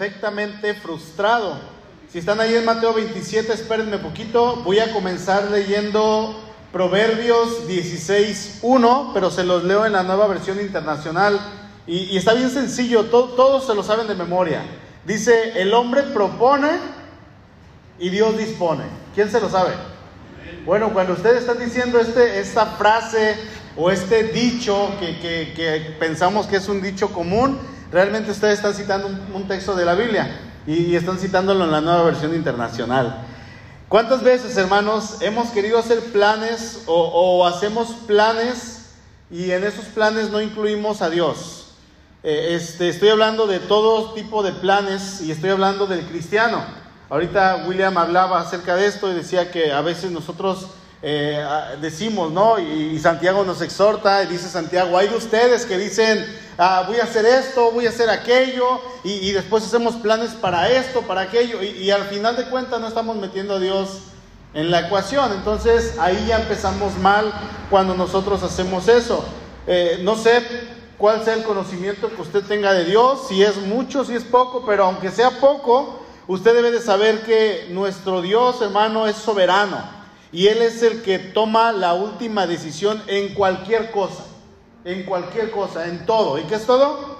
perfectamente frustrado. Si están ahí en Mateo 27, espérenme poquito. Voy a comenzar leyendo Proverbios 16.1, pero se los leo en la nueva versión internacional. Y, está bien sencillo, todos se lo saben de memoria. Dice, el hombre propone y Dios dispone. ¿Quién se lo sabe? Bueno, cuando ustedes están diciendo este, esta frase o este dicho que, pensamos que es un dicho común, realmente ustedes están citando un texto de la Biblia y, están citándolo en la nueva versión internacional. ¿Cuántas veces, hermanos, hemos querido hacer planes o, hacemos planes y en esos planes no incluimos a Dios? Eh, este, estoy hablando de todo tipo de planes y estoy hablando del cristiano. Ahorita William hablaba acerca de esto y decía que a veces nosotros eh, decimos, ¿no? Y, Santiago nos exhorta y dice Santiago, hay de ustedes que dicen, ah, voy a hacer esto, voy a hacer aquello, y, después hacemos planes para esto, para aquello, y, al final de cuentas no estamos metiendo a Dios en la ecuación. Entonces ahí ya empezamos mal cuando nosotros hacemos eso. Eh, no sé cuál sea el conocimiento que usted tenga de Dios, si es mucho, si es poco, pero aunque sea poco, usted debe de saber que nuestro Dios, hermano, es soberano. Y Él es el que toma la última decisión en cualquier cosa. En cualquier cosa, en todo. ¿Y qué es todo?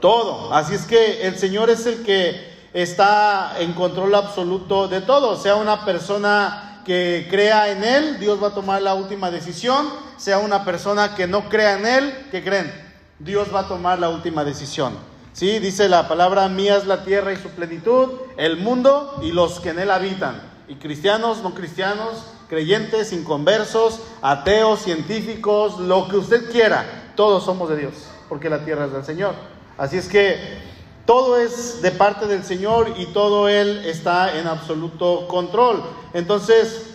Todo. Así es que el Señor es el que está en control absoluto de todo. Sea una persona que crea en Él, Dios va a tomar la última decisión. Sea una persona que no crea en Él, ¿qué creen? Dios va a tomar la última decisión. ¿Sí? Dice la palabra, mía es la tierra y su plenitud, el mundo y los que en él habitan y cristianos, no cristianos, creyentes, inconversos, ateos, científicos, lo que usted quiera, todos somos de Dios, porque la tierra es del Señor. Así es que todo es de parte del Señor y todo Él está en absoluto control. Entonces,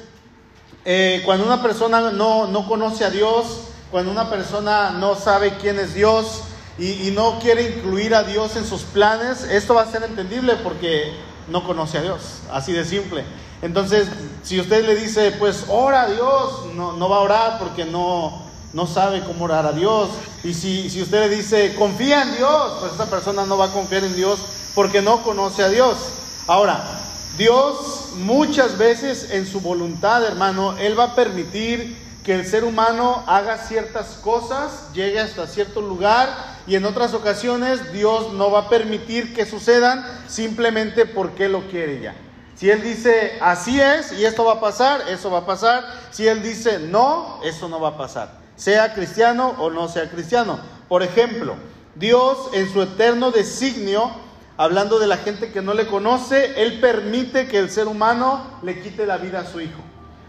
eh, cuando una persona no, no, conoce a Dios, cuando una persona no sabe quién es Dios y, y no quiere incluir a Dios en sus planes, esto va a ser entendible porque no conoce a Dios, así de simple. Entonces, si usted le dice, pues ora a Dios, no, va a orar porque no, no sabe cómo orar a Dios. Y si, si usted le dice, confía en Dios, pues esa persona no va a confiar en Dios porque no conoce a Dios. Ahora, Dios muchas veces en su voluntad, hermano, Él va a permitir que el ser humano haga ciertas cosas, llegue hasta cierto lugar y en otras ocasiones Dios no va a permitir que sucedan simplemente porque lo quiere ya. Si Él dice, así es y esto va a pasar, eso va a pasar. Si Él dice, no, eso no va a pasar. Sea cristiano o no sea cristiano. Por ejemplo, Dios en su eterno designio, hablando de la gente que no le conoce, Él permite que el ser humano le quite la vida a su hijo.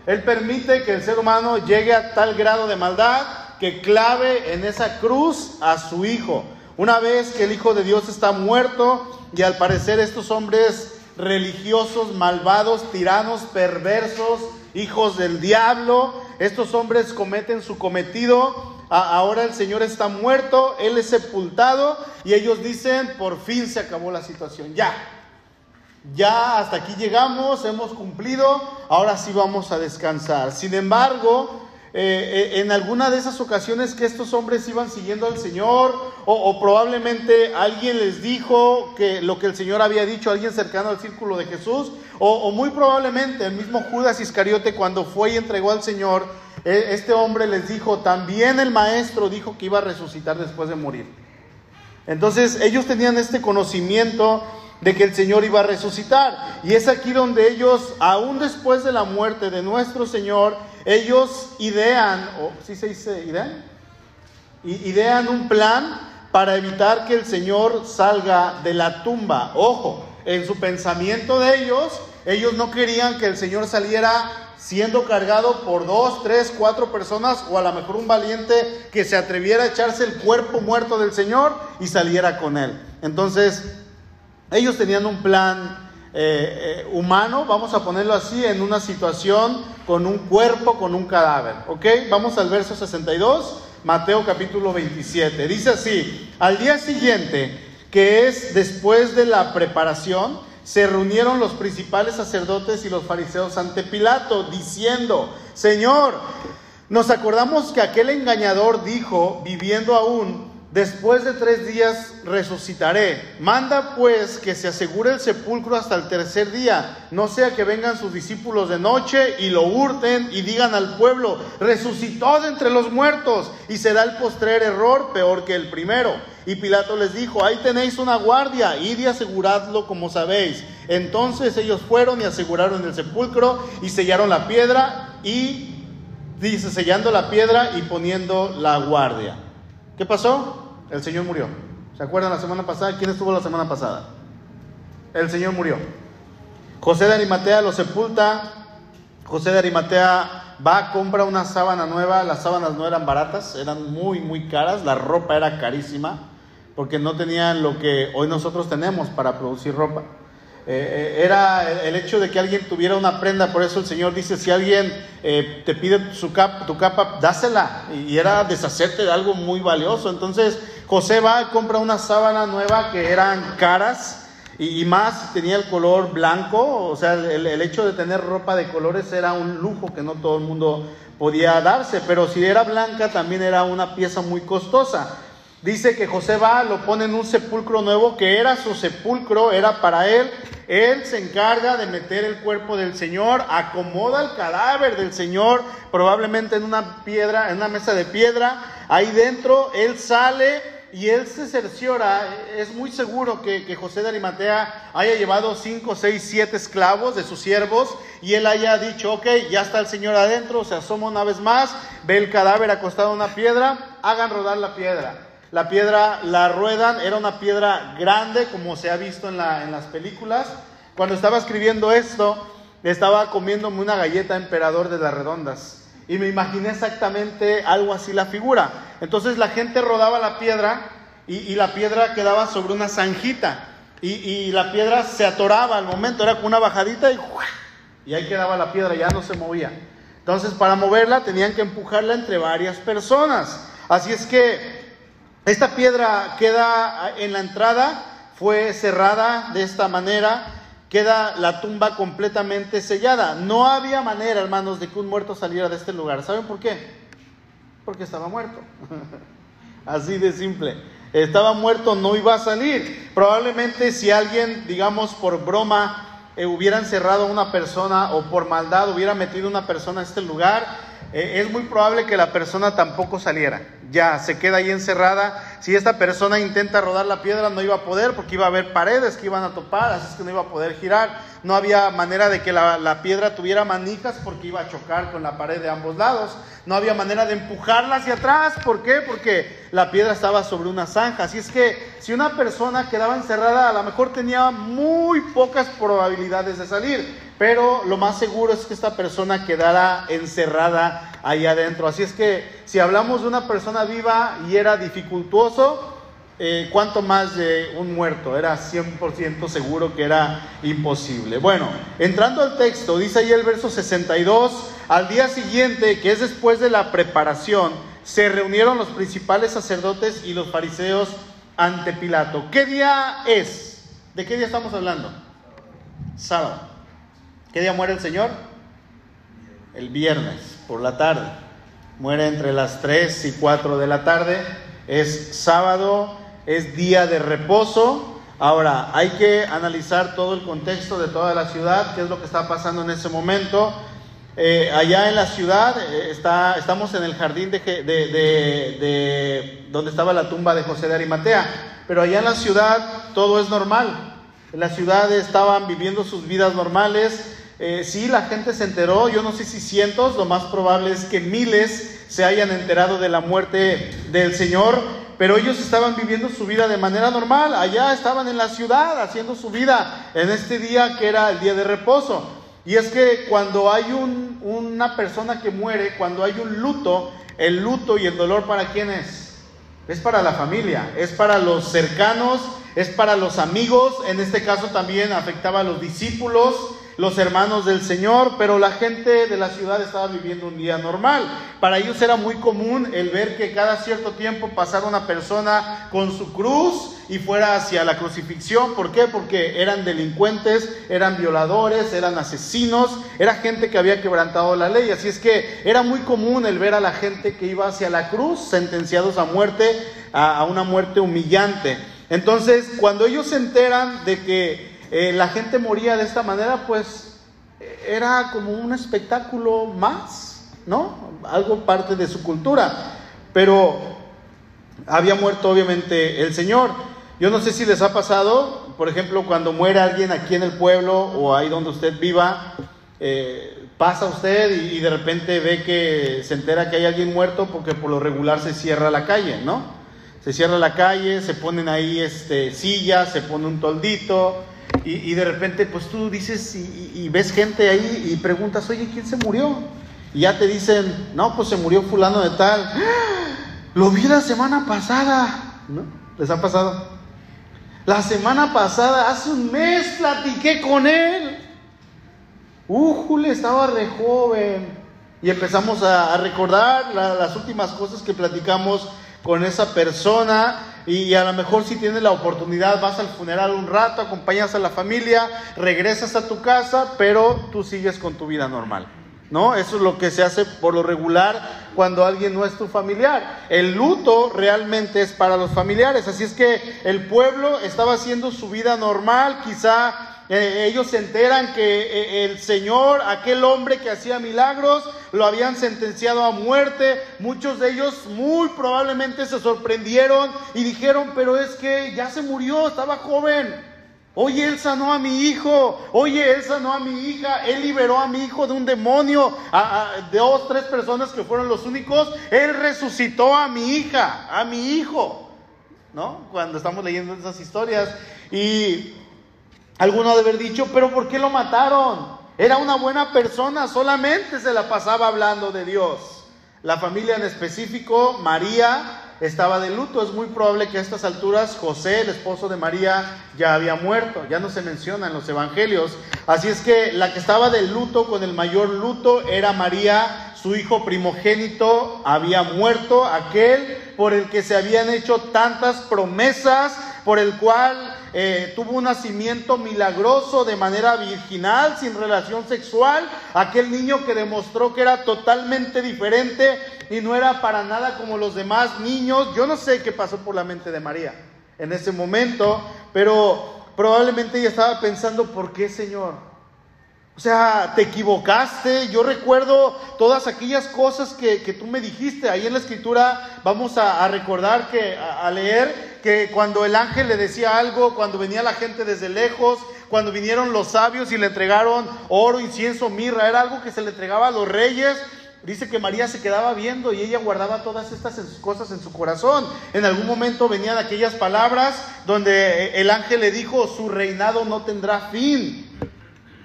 Él permite que el ser humano llegue a tal grado de maldad que clave en esa cruz a su hijo. Una vez que el Hijo de Dios está muerto y al parecer estos hombres religiosos, malvados, tiranos, perversos, hijos del diablo. Estos hombres cometen su cometido. Ahora el Señor está muerto, Él es sepultado y ellos dicen, por fin se acabó la situación. Ya, ya hasta aquí llegamos, hemos cumplido, ahora sí vamos a descansar. Sin embargo, eh, eh, en alguna de esas ocasiones que estos hombres iban siguiendo al Señor, o, probablemente alguien les dijo que lo que el Señor había dicho, alguien cercano al círculo de Jesús, o, muy probablemente el mismo Judas Iscariote cuando fue y entregó al Señor, e, este hombre les dijo, también el maestro dijo que iba a resucitar después de morir. Entonces ellos tenían este conocimiento de que el Señor iba a resucitar. Y es aquí donde ellos, aún después de la muerte de nuestro Señor, ellos idean, o ¿sí se dice idean? Idean un plan para evitar que el Señor salga de la tumba. Ojo, en su pensamiento de ellos, ellos no querían que el Señor saliera siendo cargado por dos, tres, cuatro personas o a lo mejor un valiente que se atreviera a echarse el cuerpo muerto del Señor y saliera con él. Entonces, ellos tenían un plan eh, eh, humano, vamos a ponerlo así, en una situación con un cuerpo, con un cadáver. ¿Ok? Vamos al verso 62, Mateo capítulo 27. Dice así, al día siguiente, que es después de la preparación, se reunieron los principales sacerdotes y los fariseos ante Pilato, diciendo, Señor, nos acordamos que aquel engañador dijo, viviendo aún, después de tres días resucitaré. Manda pues que se asegure el sepulcro hasta el tercer día, no sea que vengan sus discípulos de noche y lo hurten y digan al pueblo, resucitó de entre los muertos, y será el postrer error peor que el primero. Y Pilato les dijo, ahí tenéis una guardia, id y aseguradlo como sabéis. Entonces ellos fueron y aseguraron el sepulcro y sellaron la piedra y dice, sellando la piedra y poniendo la guardia. ¿Qué pasó? El Señor murió. ¿Se acuerdan la semana pasada? ¿Quién estuvo la semana pasada? El Señor murió. José de Arimatea lo sepulta. José de Arimatea va, compra una sábana nueva. Las sábanas no eran baratas, eran muy, muy caras. La ropa era carísima porque no tenían lo que hoy nosotros tenemos para producir ropa. Eh, eh, era el hecho de que alguien tuviera una prenda, por eso el Señor dice, si alguien eh, te pide su capa, tu capa, dásela. Y, era deshacerte de algo muy valioso. Entonces José va compra una sábana nueva que eran caras y, más tenía el color blanco. O sea, el, el hecho de tener ropa de colores era un lujo que no todo el mundo podía darse. Pero si era blanca también era una pieza muy costosa. Dice que José va, lo pone en un sepulcro nuevo, que era su sepulcro, era para él. Él se encarga de meter el cuerpo del Señor, acomoda el cadáver del Señor, probablemente en una piedra, en una mesa de piedra. Ahí dentro, él sale y él se cerciora, es muy seguro que, José de Arimatea haya llevado cinco, seis, siete esclavos de sus siervos y él haya dicho, ok, ya está el Señor adentro, se asoma una vez más, ve el cadáver acostado en una piedra, hagan rodar la piedra. La piedra la ruedan, era una piedra grande como se ha visto en, la, en las películas. Cuando estaba escribiendo esto, estaba comiéndome una galleta emperador de las redondas. Y me imaginé exactamente algo así la figura. Entonces la gente rodaba la piedra y, la piedra quedaba sobre una zanjita. Y, y, la piedra se atoraba al momento, era con una bajadita y, y ahí quedaba la piedra, ya no se movía. Entonces para moverla tenían que empujarla entre varias personas. Así es que esta piedra queda en la entrada, fue cerrada de esta manera, queda la tumba completamente sellada. No había manera, hermanos, de que un muerto saliera de este lugar. ¿Saben por qué? Porque estaba muerto. Así de simple. Estaba muerto, no iba a salir. Probablemente si alguien, digamos, por broma, eh, hubiera encerrado a una persona o por maldad hubiera metido una persona a este lugar, eh, es muy probable que la persona tampoco saliera. Ya se queda ahí encerrada. Si esta persona intenta rodar la piedra, no iba a poder porque iba a haber paredes que iban a topar, así es que no iba a poder girar. No había manera de que la, la piedra tuviera manijas porque iba a chocar con la pared de ambos lados. No había manera de empujarla hacia atrás. ¿Por qué? Porque la piedra estaba sobre una zanja. Así es que si una persona quedaba encerrada, a lo mejor tenía muy pocas probabilidades de salir pero lo más seguro es que esta persona quedara encerrada ahí adentro. Así es que si hablamos de una persona viva y era dificultuoso, eh, ¿cuánto más de un muerto? Era 100% seguro que era imposible. Bueno, entrando al texto, dice ahí el verso 62, al día siguiente, que es después de la preparación, se reunieron los principales sacerdotes y los fariseos ante Pilato. ¿Qué día es? ¿De qué día estamos hablando? Sábado. ¿Qué día muere el Señor? El viernes, por la tarde. Muere entre las 3 y 4 de la tarde. Es sábado, es día de reposo. Ahora, hay que analizar todo el contexto de toda la ciudad, qué es lo que está pasando en ese momento. Eh, allá en la ciudad eh, está, estamos en el jardín de, de, de, donde estaba la tumba de José de Arimatea, pero allá en la ciudad todo es normal. En la ciudad estaban viviendo sus vidas normales, eh, sí, la gente se enteró, yo no sé si cientos, lo más probable es que miles se hayan enterado de la muerte del Señor, pero ellos estaban viviendo su vida de manera normal, allá estaban en la ciudad haciendo su vida en este día que era el día de reposo. Y es que cuando hay un, una persona que muere, cuando hay un luto, el luto y el dolor para quién es? Es para la familia, es para los cercanos, es para los amigos, en este caso también afectaba a los discípulos, los hermanos del Señor, pero la gente de la ciudad estaba viviendo un día normal. Para ellos era muy común el ver que cada cierto tiempo pasara una persona con su cruz y fuera hacia la crucifixión. ¿Por qué? Porque eran delincuentes, eran violadores, eran asesinos, era gente que había quebrantado la ley. Así es que era muy común el ver a la gente que iba hacia la cruz, sentenciados a muerte a, una muerte humillante. Entonces, cuando ellos se enteran de que eh, la gente moría de esta manera, pues era como un espectáculo más, ¿no? Algo parte de su cultura. Pero había muerto obviamente el Señor. Yo no sé si les ha pasado, por ejemplo, cuando muere alguien aquí en el pueblo o ahí donde usted viva, eh, pasa usted y, de repente ve que se entera que hay alguien muerto porque por lo regular se cierra la calle, ¿no? Se cierra la calle, se ponen ahí este, sillas, se pone un toldito y, de repente pues tú dices y, ves gente ahí y preguntas, oye, ¿quién se murió? Y ya te dicen, no, pues se murió fulano de tal. ¡Ah! Lo vi la semana pasada, ¿no? ¿Les ha pasado? La semana pasada, hace un mes, platiqué con él. Ujule, estaba re joven. Y empezamos a, recordar las últimas cosas que platicamos con esa persona. Y, a lo mejor si tienes la oportunidad, vas al funeral un rato, acompañas a la familia, regresas a tu casa, pero tú sigues con tu vida normal. ¿No? Eso es lo que se hace por lo regular cuando alguien no es tu familiar. El luto realmente es para los familiares. Así es que el pueblo estaba haciendo su vida normal, quizá eh, ellos se enteran que eh, el Señor, aquel hombre que hacía milagros, lo habían sentenciado a muerte. Muchos de ellos muy probablemente se sorprendieron y dijeron, pero es que ya se murió, estaba joven. Oye, él sanó a mi hijo. Oye, él sanó a mi hija. Él liberó a mi hijo de un demonio. de dos, tres personas que fueron los únicos. Él resucitó a mi hija, a mi hijo. ¿No? Cuando estamos leyendo esas historias. Y Alguno de haber dicho, pero ¿por qué lo mataron? Era una buena persona, solamente se la pasaba hablando de Dios. La familia en específico, María, estaba de luto. Es muy probable que a estas alturas José, el esposo de María, ya había muerto. Ya no se menciona en los evangelios. Así es que la que estaba de luto con el mayor luto era María, su hijo primogénito había muerto, aquel por el que se habían hecho tantas promesas, por el cual eh, tuvo un nacimiento milagroso de manera virginal, sin relación sexual, aquel niño que demostró que era totalmente diferente y no era para nada como los demás niños. Yo no sé qué pasó por la mente de María en ese momento, pero probablemente ella estaba pensando, ¿por qué Señor? O sea, te equivocaste. Yo recuerdo todas aquellas cosas que, tú me dijiste. Ahí en la escritura vamos a, recordar que, a, leer que cuando el ángel le decía algo, cuando venía la gente desde lejos, cuando vinieron los sabios y le entregaron oro, incienso, mirra, era algo que se le entregaba a los reyes. Dice que María se quedaba viendo y ella guardaba todas estas cosas en su corazón. En algún momento venían aquellas palabras donde el ángel le dijo, su reinado no tendrá fin.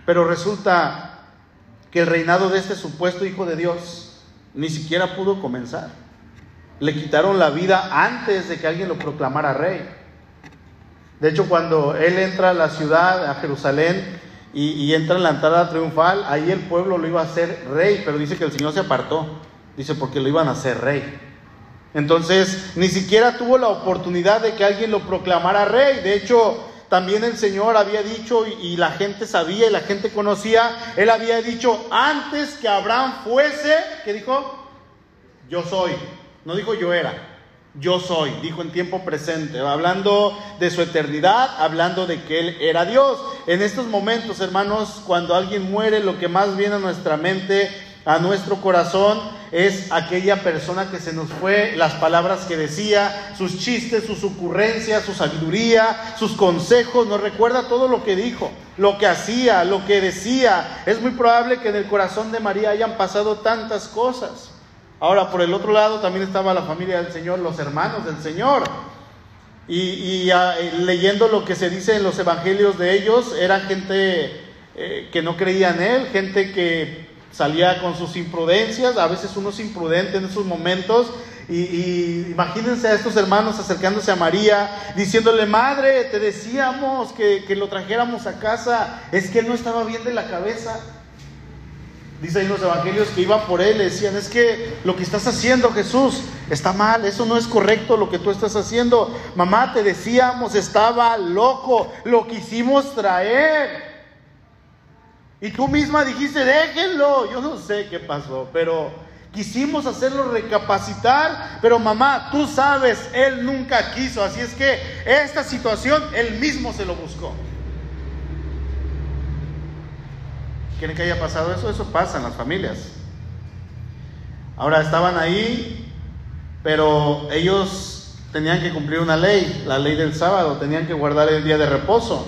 Pero resulta que el reinado de este supuesto Hijo de Dios ni siquiera pudo comenzar. Le quitaron la vida antes de que alguien lo proclamara rey. De hecho, cuando él entra a la ciudad, a Jerusalén, y, entra en la entrada triunfal, ahí el pueblo lo iba a hacer rey, pero dice que el Señor se apartó. Dice, porque lo iban a hacer rey. Entonces, ni siquiera tuvo la oportunidad de que alguien lo proclamara rey. De hecho, también el Señor había dicho y, la gente sabía y la gente conocía, Él había dicho antes que Abraham fuese, ¿qué dijo? Yo soy, no dijo yo era, yo soy, dijo en tiempo presente, hablando de su eternidad, hablando de que Él era Dios. En estos momentos, hermanos, cuando alguien muere, lo que más viene a nuestra mente, a nuestro corazón, es aquella persona que se nos fue, las palabras que decía, sus chistes, sus ocurrencias, su sabiduría, sus consejos, nos recuerda todo lo que dijo, lo que hacía, lo que decía. Es muy probable que en el corazón de María hayan pasado tantas cosas. Ahora, por el otro lado también estaba la familia del Señor, los hermanos del Señor. Y, ah, leyendo lo que se dice en los evangelios de ellos, era gente eh, que no creía en Él, gente que salía con sus imprudencias, a veces uno es imprudente en esos momentos. Y, imagínense a estos hermanos acercándose a María, diciéndole, madre, te decíamos que, que, lo trajéramos a casa, es que él no estaba bien de la cabeza. Dice ahí los evangelios que iban por él, le decían, es que lo que estás haciendo Jesús está mal, eso no es correcto lo que tú estás haciendo. Mamá, te decíamos, estaba loco, lo quisimos traer. Y tú misma dijiste, déjenlo. Yo no sé qué pasó, pero Quisimos hacerlo recapacitar, pero mamá, tú sabes, él nunca quiso. Así es que esta situación él mismo se lo buscó. ¿Quieren que haya pasado eso? Eso pasa en las familias. Ahora estaban ahí, pero ellos tenían que cumplir una ley, la ley del sábado, tenían que guardar el día de reposo.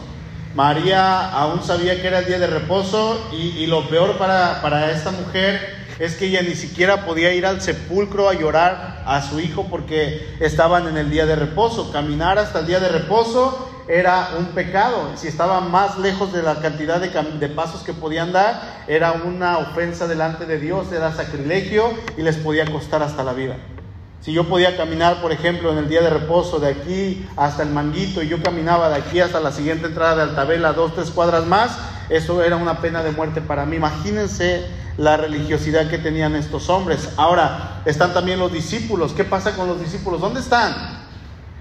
María aún sabía que era el día de reposo y, lo peor para, para esta mujer es que ella ni siquiera podía ir al sepulcro a llorar a su hijo porque estaban en el día de reposo. Caminar hasta el día de reposo era un pecado. Si estaba más lejos de la cantidad de, de, pasos que podían dar, era una ofensa delante de Dios, era sacrilegio y les podía costar hasta la vida. Si yo podía caminar, por ejemplo, en el día de reposo de aquí hasta el manguito y yo caminaba de aquí hasta la siguiente entrada de Altabela, dos, tres cuadras más, eso era una pena de muerte para mí. Imagínense la religiosidad que tenían estos hombres. Ahora, están también los discípulos. ¿Qué pasa con los discípulos? ¿Dónde están?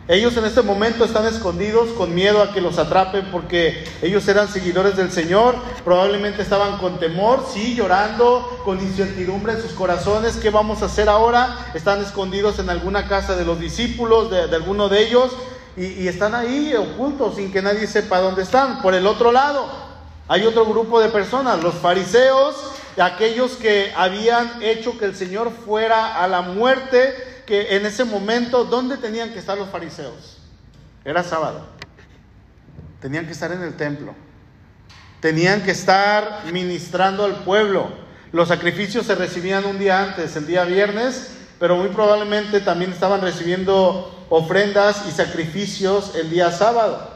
Ellos en este momento están escondidos con miedo a que los atrapen porque ellos eran seguidores del Señor, probablemente estaban con temor, sí, llorando, con incertidumbre en sus corazones, ¿qué vamos a hacer ahora? Están escondidos en alguna casa de los discípulos, de, alguno de ellos, y, y están ahí ocultos sin que nadie sepa dónde están. Por el otro lado, hay otro grupo de personas, los fariseos, aquellos que habían hecho que el Señor fuera a la muerte en ese momento, ¿dónde tenían que estar los fariseos? Era sábado. Tenían que estar en el templo. Tenían que estar ministrando al pueblo. Los sacrificios se recibían un día antes, el día viernes, pero muy probablemente también estaban recibiendo ofrendas y sacrificios el día sábado.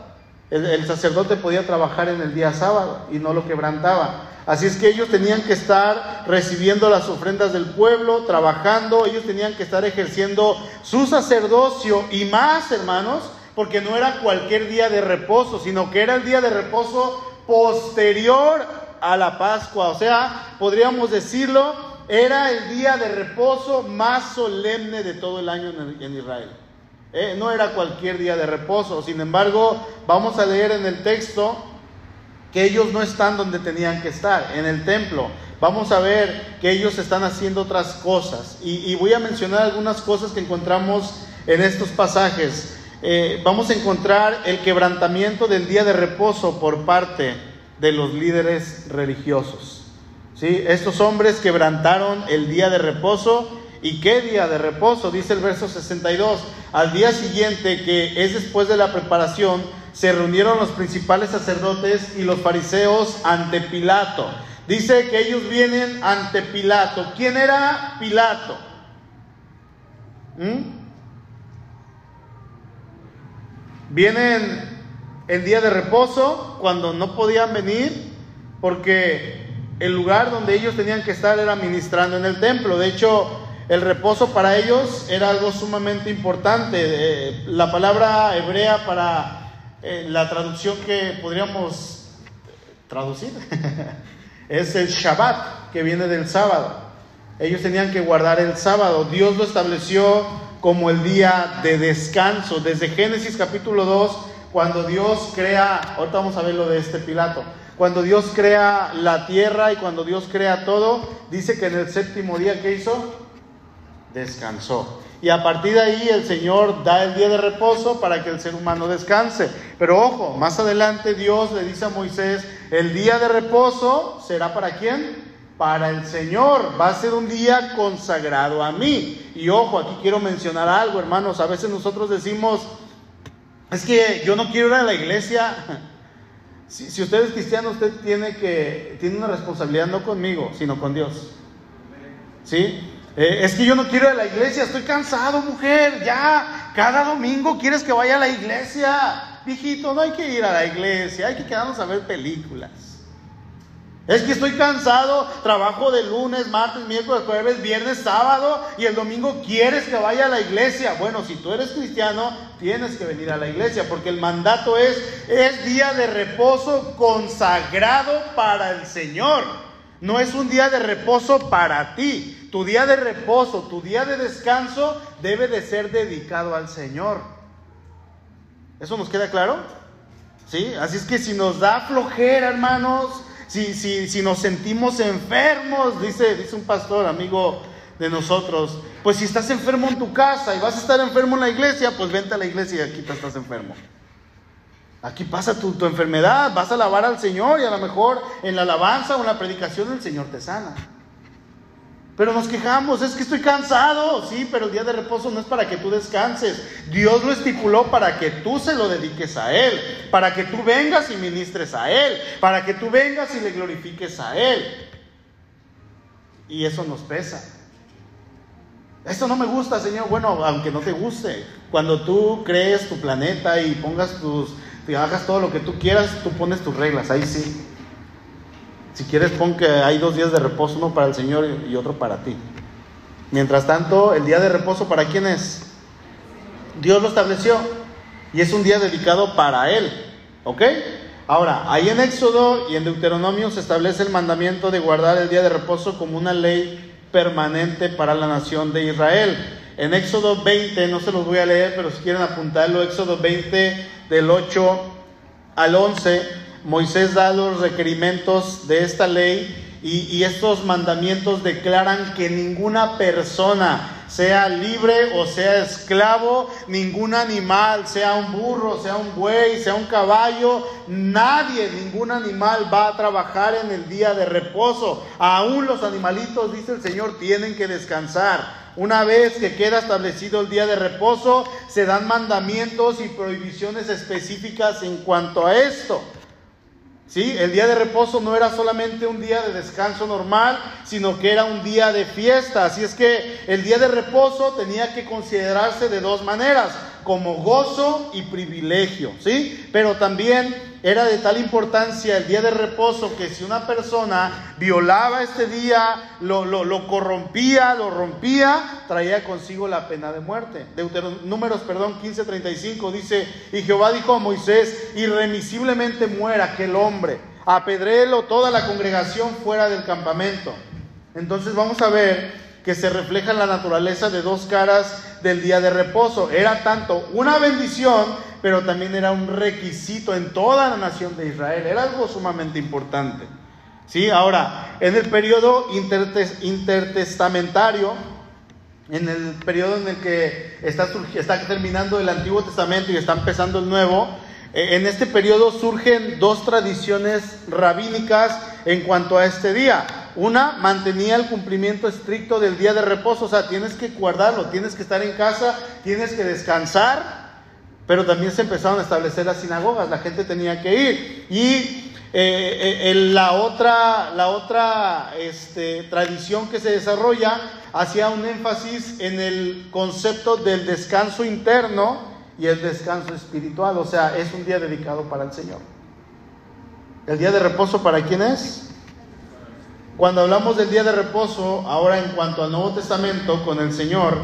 El, sacerdote podía trabajar en el día sábado y no lo quebrantaba. Así es que ellos tenían que estar recibiendo las ofrendas del pueblo, trabajando, ellos tenían que estar ejerciendo su sacerdocio y más, hermanos, porque no era cualquier día de reposo, sino que era el día de reposo posterior a la Pascua. O sea, podríamos decirlo, era el día de reposo más solemne de todo el año en Israel. Eh, no era cualquier día de reposo. Sin embargo, vamos a leer en el texto que ellos no están donde tenían que estar, en el templo. Vamos a ver que ellos están haciendo otras cosas. Y, voy a mencionar algunas cosas que encontramos en estos pasajes. Eh, vamos a encontrar el quebrantamiento del día de reposo por parte de los líderes religiosos. ¿Sí? Estos hombres quebrantaron el día de reposo. ¿Y qué día de reposo? Dice el verso 62. Al día siguiente, que es después de la preparación, se reunieron los principales sacerdotes y los fariseos ante Pilato. Dice que ellos vienen ante Pilato. ¿Quién era Pilato? ¿Mm? Vienen en día de reposo cuando no podían venir porque el lugar donde ellos tenían que estar era ministrando en el templo. De hecho, el reposo para ellos era algo sumamente importante. Eh, la palabra hebrea para eh, la traducción que podríamos traducir es el Shabbat, que viene del sábado. Ellos tenían que guardar el sábado. Dios lo estableció como el día de descanso. Desde Génesis capítulo 2, cuando Dios crea, ahorita vamos a ver lo de este Pilato, cuando Dios crea la tierra y cuando Dios crea todo, dice que en el séptimo día que hizo, descansó. Y a partir de ahí el Señor da el día de reposo para que el ser humano descanse. Pero ojo, más adelante Dios le dice a Moisés, el día de reposo será para quién? Para el Señor. Va a ser un día consagrado a mí. Y ojo, aquí quiero mencionar algo, hermanos. A veces nosotros decimos, es que yo no quiero ir a la iglesia. Si, usted es cristiano, usted tiene que, tiene una responsabilidad no conmigo, sino con Dios. ¿Sí? Eh, es que yo no quiero ir a la iglesia, estoy cansado, mujer, ya, cada domingo quieres que vaya a la iglesia. Viejito, no hay que ir a la iglesia, hay que quedarnos a ver películas. Es que estoy cansado, trabajo de lunes, martes, miércoles, jueves, viernes, sábado y el domingo quieres que vaya a la iglesia. Bueno, si tú eres cristiano, tienes que venir a la iglesia porque el mandato es, es día de reposo consagrado para el Señor. No es un día de reposo para ti. Tu día de reposo, tu día de descanso debe de ser dedicado al Señor. ¿Eso nos queda claro? ¿Sí? Así es que si nos da flojera, hermanos, si, si, si nos sentimos enfermos, dice, dice un pastor, amigo de nosotros, pues si estás enfermo en tu casa y vas a estar enfermo en la iglesia, pues vente a la iglesia y aquí te estás enfermo. Aquí pasa tu, tu enfermedad, vas a alabar al Señor y a lo mejor en la alabanza o en la predicación el Señor te sana. Pero nos quejamos, es que estoy cansado, sí, pero el día de reposo no es para que tú descanses. Dios lo estipuló para que tú se lo dediques a Él, para que tú vengas y ministres a Él, para que tú vengas y le glorifiques a Él. Y eso nos pesa. Esto no me gusta, Señor. Bueno, aunque no te guste, cuando tú crees tu planeta y pongas tus, te hagas todo lo que tú quieras, tú pones tus reglas, ahí sí. Si quieres, pon que hay dos días de reposo, uno para el Señor y otro para ti. Mientras tanto, el día de reposo, ¿para quién es? Dios lo estableció y es un día dedicado para Él. ¿Ok? Ahora, ahí en Éxodo y en Deuteronomio se establece el mandamiento de guardar el día de reposo como una ley permanente para la nación de Israel. En Éxodo 20, no se los voy a leer, pero si quieren apuntarlo, Éxodo 20 del 8 al 11 Moisés da los requerimientos de esta ley y, estos mandamientos declaran que ninguna persona, sea libre o sea esclavo, ningún animal, sea un burro, sea un buey, sea un caballo, nadie, ningún animal va a trabajar en el día de reposo. Aún los animalitos, dice el Señor, tienen que descansar. Una vez que queda establecido el día de reposo, se dan mandamientos y prohibiciones específicas en cuanto a esto. ¿Sí? El día de reposo no era solamente un día de descanso normal, sino que era un día de fiesta. Así es que el día de reposo tenía que considerarse de dos maneras como gozo y privilegio, ¿sí? Pero también era de tal importancia el día de reposo que si una persona violaba este día, lo, lo, corrompía, lo rompía, traía consigo la pena de muerte. números, perdón, 15:35 dice, y Jehová dijo a Moisés, irremisiblemente muera aquel hombre, apedréelo toda la congregación fuera del campamento. Entonces vamos a ver que se refleja en la naturaleza de dos caras del día de reposo. Era tanto una bendición, pero también era un requisito en toda la nación de Israel. Era algo sumamente importante. ¿Sí? Ahora, en el periodo intertestamentario, en el periodo en el que está, está terminando el Antiguo Testamento y está empezando el Nuevo, eh, en este periodo surgen dos tradiciones rabínicas en cuanto a este día. Una mantenía el cumplimiento estricto del día de reposo, o sea, tienes que guardarlo, tienes que estar en casa, tienes que descansar, pero también se empezaron a establecer las sinagogas, la gente tenía que ir. Y eh, eh, la otra, la otra este, tradición que se desarrolla hacía un énfasis en el concepto del descanso interno y el descanso espiritual, o sea, es un día dedicado para el Señor. ¿El día de reposo para quién es? Cuando hablamos del día de reposo, ahora en cuanto al Nuevo Testamento con el Señor,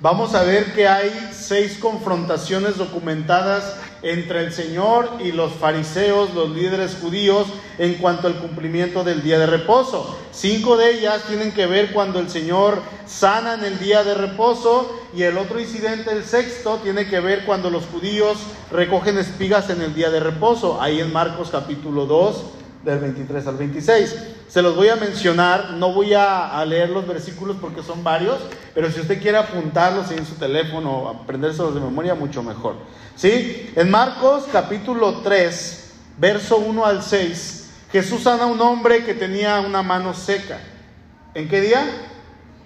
vamos a ver que hay seis confrontaciones documentadas entre el Señor y los fariseos, los líderes judíos, en cuanto al cumplimiento del día de reposo. Cinco de ellas tienen que ver cuando el Señor sana en el día de reposo y el otro incidente, el sexto, tiene que ver cuando los judíos recogen espigas en el día de reposo, ahí en Marcos capítulo 2 del 23 al 26. Se los voy a mencionar, no voy a, leer los versículos porque son varios, pero si usted quiere apuntarlos en su teléfono, aprendérselos de memoria, mucho mejor. ¿Sí? En Marcos capítulo 3, verso 1 al 6, Jesús sana a un hombre que tenía una mano seca. ¿En qué día?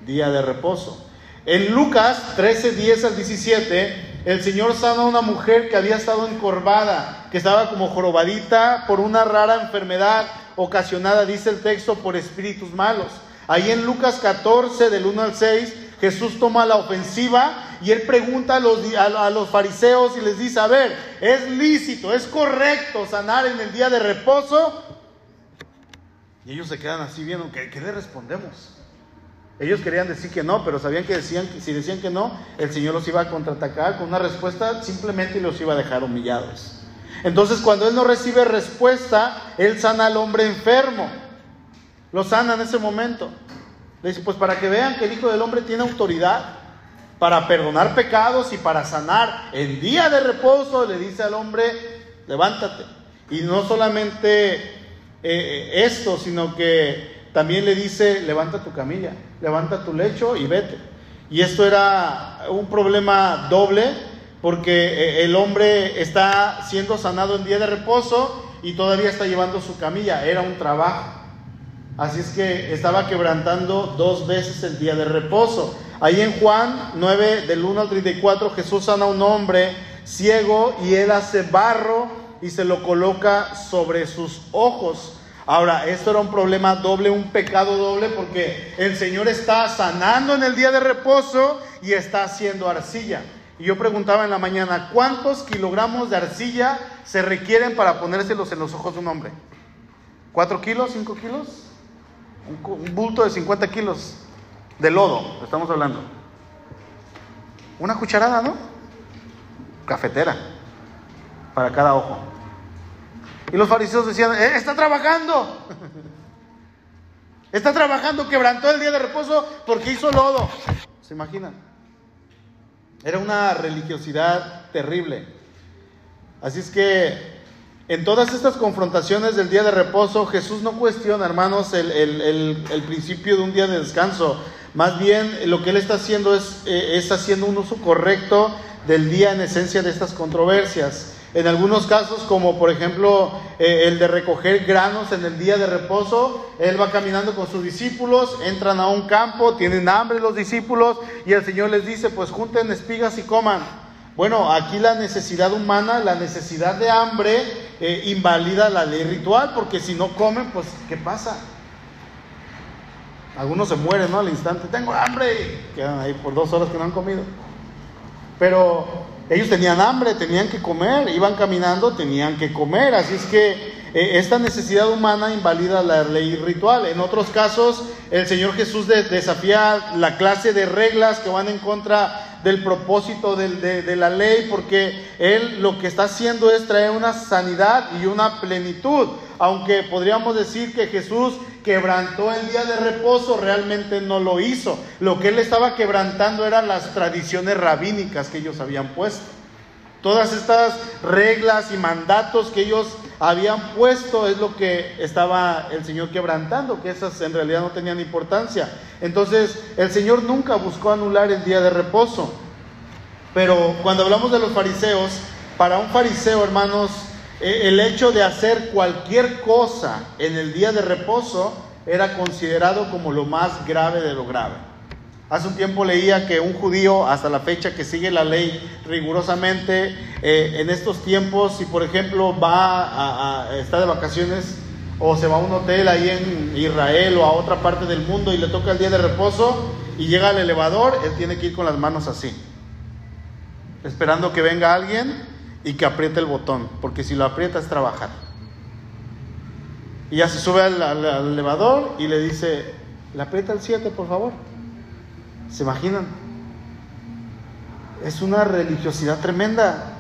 Día de reposo. En Lucas 13, 10 al 17, el Señor sana a una mujer que había estado encorvada, que estaba como jorobadita por una rara enfermedad ocasionada, dice el texto, por espíritus malos. Ahí en Lucas 14, del 1 al 6, Jesús toma la ofensiva y él pregunta a los, a, los, fariseos y les dice, a ver, ¿es lícito, es correcto sanar en el día de reposo? Y ellos se quedan así viendo, ¿qué, qué le respondemos? Ellos querían decir que no, pero sabían que decían, si decían que no, el Señor los iba a contraatacar con una respuesta simplemente los iba a dejar humillados. Entonces cuando Él no recibe respuesta, Él sana al hombre enfermo. Lo sana en ese momento. Le dice, pues para que vean que el Hijo del Hombre tiene autoridad para perdonar pecados y para sanar. El día de reposo le dice al hombre, levántate. Y no solamente eh, esto, sino que también le dice, levanta tu camilla, levanta tu lecho y vete. Y esto era un problema doble porque eh, el hombre está siendo sanado en día de reposo y todavía está llevando su camilla, era un trabajo. Así es que estaba quebrantando dos veces el día de reposo. Ahí en Juan 9, del 1 al 34, Jesús sana a un hombre ciego y él hace barro y se lo coloca sobre sus ojos. Ahora, esto era un problema doble, un pecado doble, porque el Señor está sanando en el día de reposo y está haciendo arcilla. Y yo preguntaba en la mañana, ¿cuántos kilogramos de arcilla se requieren para ponérselos en los ojos de un hombre? ¿Cuatro kilos? ¿Cinco kilos? Un, bulto de 50 kilos de lodo, estamos hablando. Una cucharada, ¿no? Cafetera, para cada ojo. Y los fariseos decían, eh, está trabajando. Está trabajando, quebrantó el día de reposo porque hizo lodo. ¿Se imaginan? Era una religiosidad terrible. Así es que en todas estas confrontaciones del día de reposo, Jesús no cuestiona, hermanos, el, principio de un día de descanso. Más bien lo que Él está haciendo es, eh, es haciendo un uso correcto del día en esencia de estas controversias. En algunos casos, como por ejemplo eh, el de recoger granos en el día de reposo, Él va caminando con sus discípulos, entran a un campo, tienen hambre los discípulos y el Señor les dice, pues junten espigas y coman. Bueno, aquí la necesidad humana, la necesidad de hambre, eh, invalida la ley ritual, porque si no comen, pues, ¿qué pasa? Algunos se mueren, ¿no? Al instante, tengo hambre, quedan ahí por dos horas que no han comido. Pero ellos tenían hambre, tenían que comer, iban caminando, tenían que comer, así es que eh, esta necesidad humana invalida la ley ritual. En otros casos, el Señor Jesús desafía la clase de reglas que van en contra del propósito de, la ley, porque Él lo que está haciendo es traer una sanidad y una plenitud. Aunque podríamos decir que Jesús quebrantó el día de reposo, realmente no lo hizo. Lo que Él estaba quebrantando eran las tradiciones rabínicas que ellos habían puesto. Todas estas reglas y mandatos que ellos habían puesto es lo que estaba el Señor quebrantando, que esas en realidad no tenían importancia. Entonces, el Señor nunca buscó anular el día de reposo. Pero cuando hablamos de los fariseos, para un fariseo, hermanos, e, el hecho de hacer cualquier cosa en el día de reposo era considerado como lo más grave de lo grave. Hace un tiempo leía que un judío, hasta la fecha que sigue la ley rigurosamente, eh, en estos tiempos, si por ejemplo va a, está de vacaciones o se va a un hotel ahí en Israel o a otra parte del mundo y le toca el día de reposo y llega al elevador, él tiene que ir con las manos así, esperando que venga alguien y que apriete el botón, porque si lo aprieta es trabajar. Y ya se sube al, al elevador y le dice, le aprieta el 7 por favor. ¿Se imaginan? Es una religiosidad tremenda.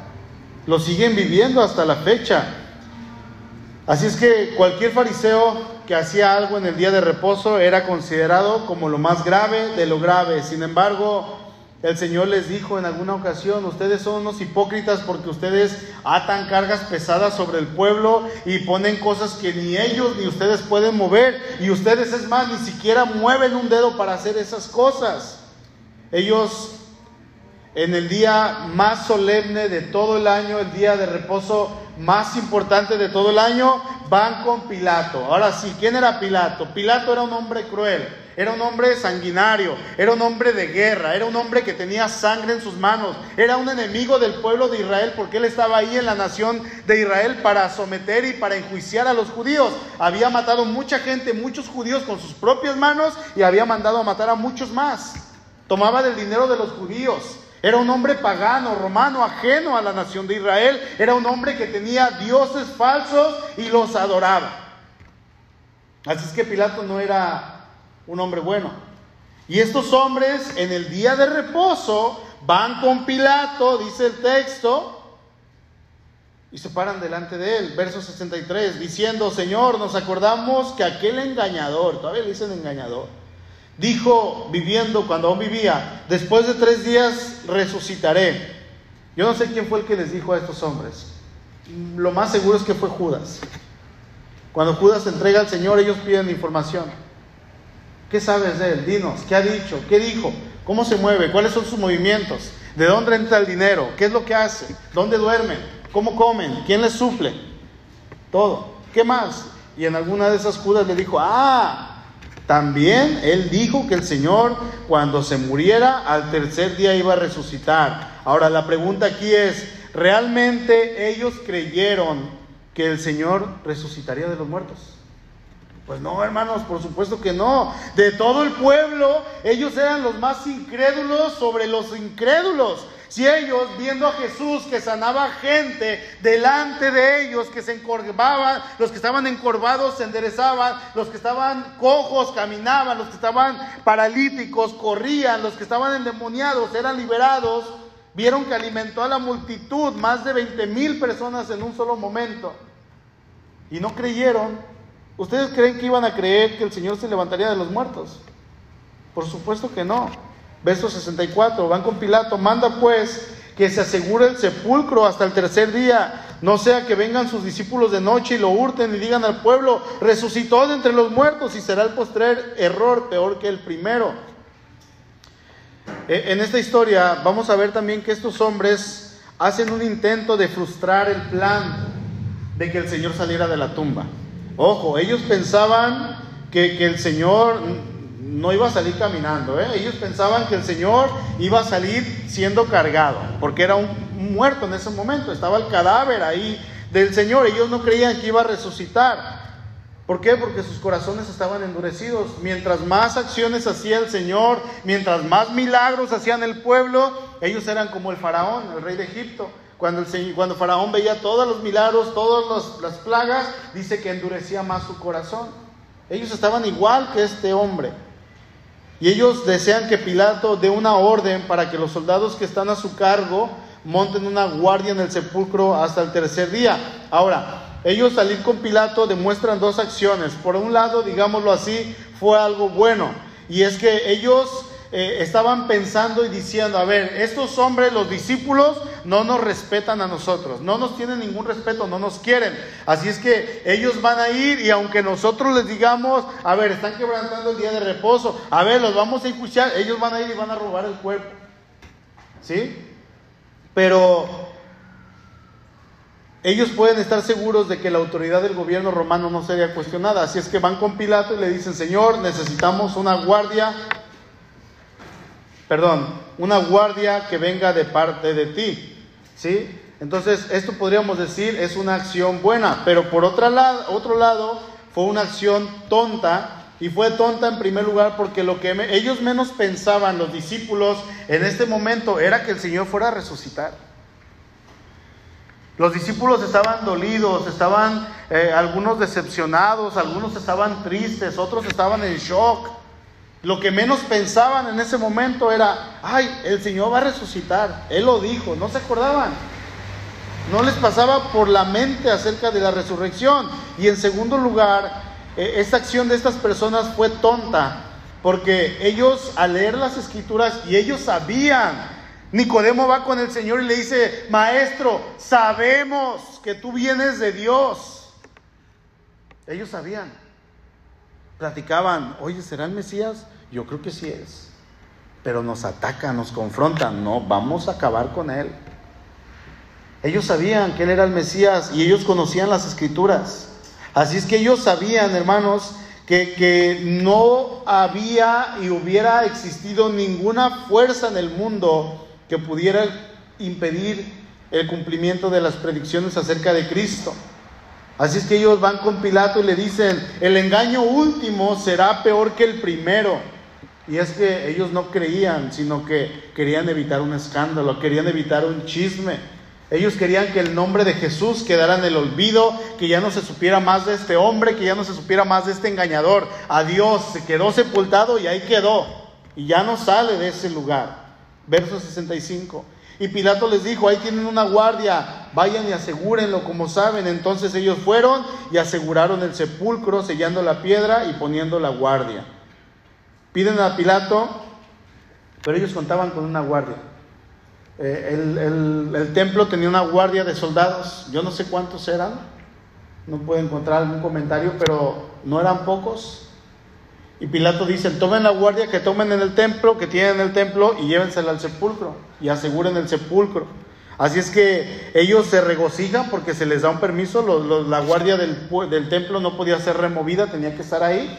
Lo siguen viviendo hasta la fecha. Así es que cualquier fariseo que hacía algo en el día de reposo era considerado como lo más grave de lo grave. Sin embargo, el Señor les dijo en alguna ocasión, ustedes son unos hipócritas porque ustedes atan cargas pesadas sobre el pueblo y ponen cosas que ni ellos ni ustedes pueden mover. Y ustedes es más, ni siquiera mueven un dedo para hacer esas cosas. Ellos en el día más solemne de todo el año, el día de reposo más importante de todo el año, van con Pilato. Ahora sí, ¿quién era Pilato? Pilato era un hombre cruel, era un hombre sanguinario, era un hombre de guerra, era un hombre que tenía sangre en sus manos, era un enemigo del pueblo de Israel porque él estaba ahí en la nación de Israel para someter y para enjuiciar a los judíos. Había matado mucha gente, muchos judíos con sus propias manos y había mandado a matar a muchos más tomaba del dinero de los judíos. Era un hombre pagano, romano, ajeno a la nación de Israel. Era un hombre que tenía dioses falsos y los adoraba. Así es que Pilato no era un hombre bueno. Y estos hombres en el día de reposo van con Pilato, dice el texto, y se paran delante de él, verso 63, diciendo, Señor, nos acordamos que aquel engañador, todavía le dicen engañador, Dijo, viviendo cuando aún vivía, después de tres días resucitaré. Yo no sé quién fue el que les dijo a estos hombres. Lo más seguro es que fue Judas. Cuando Judas entrega al Señor, ellos piden información. ¿Qué sabes de él? Dinos, ¿qué ha dicho? ¿Qué dijo? ¿Cómo se mueve? ¿Cuáles son sus movimientos? ¿De dónde entra el dinero? ¿Qué es lo que hace? ¿Dónde duermen? ¿Cómo comen? ¿Quién les suple? Todo. ¿Qué más? Y en alguna de esas Judas le dijo, ah, también él dijo que el Señor cuando se muriera al tercer día iba a resucitar. Ahora la pregunta aquí es, ¿realmente ellos creyeron que el Señor resucitaría de los muertos? Pues no, hermanos, por supuesto que no. De todo el pueblo, ellos eran los más incrédulos sobre los incrédulos. Si ellos, viendo a Jesús que sanaba gente delante de ellos, que se encorvaban, los que estaban encorvados se enderezaban, los que estaban cojos caminaban, los que estaban paralíticos corrían, los que estaban endemoniados eran liberados, vieron que alimentó a la multitud, más de 20 mil personas en un solo momento, y no creyeron. ¿Ustedes creen que iban a creer que el Señor se levantaría de los muertos? Por supuesto que no. Verso 64, van con Pilato, manda pues que se asegure el sepulcro hasta el tercer día, no sea que vengan sus discípulos de noche y lo hurten y digan al pueblo, resucitó de entre los muertos y será el postrer error peor que el primero. E, en esta historia vamos a ver también que estos hombres hacen un intento de frustrar el plan de que el Señor saliera de la tumba. Ojo, ellos pensaban que, que el Señor no iba a salir caminando. ¿eh? Ellos pensaban que el Señor iba a salir siendo cargado, porque era un, muerto en ese momento, estaba el cadáver ahí del Señor. Ellos no creían que iba a resucitar. ¿Por qué? Porque sus corazones estaban endurecidos. Mientras más acciones hacía el Señor, mientras más milagros hacían el pueblo, ellos eran como el faraón, el rey de Egipto. Cuando, el, cuando Faraón veía todos los milagros, todas las plagas, dice que endurecía más su corazón. Ellos estaban igual que este hombre. Y ellos desean que Pilato dé una orden para que los soldados que están a su cargo monten una guardia en el sepulcro hasta el tercer día. Ahora, ellos salir con Pilato demuestran dos acciones. Por un lado, digámoslo así, fue algo bueno. Y es que ellos eh, estaban pensando y diciendo, a ver, estos hombres, los discípulos, no nos respetan a nosotros, no nos tienen ningún respeto, no nos quieren. Así es que ellos van a ir y aunque nosotros les digamos, a ver, están quebrantando el día de reposo, a ver, los vamos a escuchar, ellos van a ir y van a robar el cuerpo. ¿Sí? Pero ellos pueden estar seguros de que la autoridad del gobierno romano no sería cuestionada. Así es que van con Pilato y le dicen, Señor, necesitamos una guardia perdón, una guardia que venga de parte de ti. ¿Sí? Entonces, esto podríamos decir es una acción buena, pero por otro lado, otro lado fue una acción tonta y fue tonta en primer lugar porque lo que ellos menos pensaban, los discípulos, en este momento era que el Señor fuera a resucitar. Los discípulos estaban dolidos, estaban eh, algunos decepcionados, algunos estaban tristes, otros estaban en shock. Lo que menos pensaban en ese momento era, ay, el Señor va a resucitar. Él lo dijo, no se acordaban. No les pasaba por la mente acerca de la resurrección. Y en segundo lugar, e, esta acción de estas personas fue tonta, porque ellos al leer las escrituras y ellos sabían, Nicodemo va con el Señor y le dice, maestro, sabemos que tú vienes de Dios. Ellos sabían platicaban, oye, ¿será el Mesías? Yo creo que sí es. Pero nos atacan, nos confrontan, no, vamos a acabar con él. Ellos sabían que él era el Mesías y ellos conocían las escrituras. Así es que ellos sabían, hermanos, que, que no había y hubiera existido ninguna fuerza en el mundo que pudiera impedir el cumplimiento de las predicciones acerca de Cristo. Así es que ellos van con Pilato y le dicen, el engaño último será peor que el primero. Y es que ellos no creían, sino que querían evitar un escándalo, querían evitar un chisme. Ellos querían que el nombre de Jesús quedara en el olvido, que ya no se supiera más de este hombre, que ya no se supiera más de este engañador. Adiós, se quedó sepultado y ahí quedó. Y ya no sale de ese lugar. Verso 65. Y Pilato les dijo, ahí tienen una guardia, vayan y asegúrenlo como saben. Entonces ellos fueron y aseguraron el sepulcro, sellando la piedra y poniendo la guardia. Piden a Pilato, pero ellos contaban con una guardia. Eh, el, el templo tenía una guardia de soldados, yo no sé cuántos eran, no puedo encontrar algún comentario, pero no eran pocos. Y Pilato dice, tomen la guardia que tomen en el templo, que tienen en el templo, y llévensela al sepulcro, y aseguren el sepulcro. Así es que ellos se regocijan porque se les da un permiso, la guardia del, del templo no podía ser removida, tenía que estar ahí.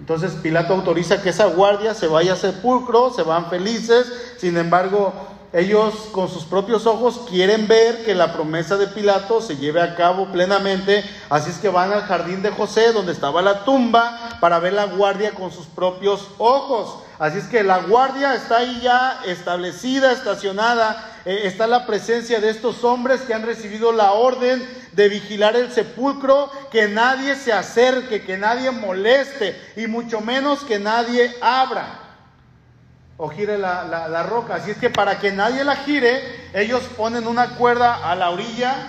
Entonces Pilato autoriza que esa guardia se vaya al sepulcro, se van felices, sin embargo ellos con sus propios ojos quieren ver que la promesa de Pilato se lleve a cabo plenamente, así es que van al jardín de José, donde estaba la tumba, para ver la guardia con sus propios ojos. Así es que la guardia está ahí ya establecida, estacionada, eh, está la presencia de estos hombres que han recibido la orden de vigilar el sepulcro, que nadie se acerque, que nadie moleste y mucho menos que nadie abra o gire la, roca. Así es que para que nadie la gire, ellos ponen una cuerda a la orilla,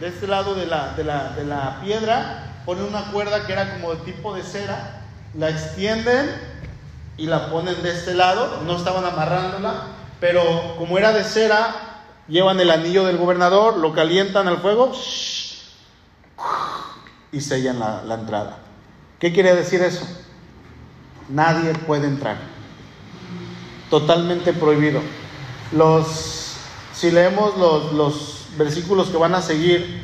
de este lado de la, de la, de la piedra, ponen una cuerda que era como de tipo de cera, la extienden y la ponen de este lado, no estaban amarrándola, pero como era de cera, llevan el anillo del gobernador, lo calientan al fuego y sellan la, la entrada. ¿Qué quiere decir eso? Nadie puede entrar totalmente prohibido. Los, si leemos los, los versículos que van a seguir,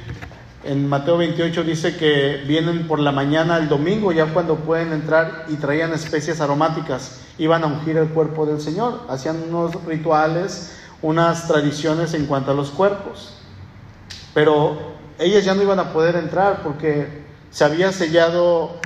en Mateo 28 dice que vienen por la mañana el domingo, ya cuando pueden entrar y traían especies aromáticas, iban a ungir el cuerpo del Señor, hacían unos rituales, unas tradiciones en cuanto a los cuerpos. Pero ellas ya no iban a poder entrar porque se había sellado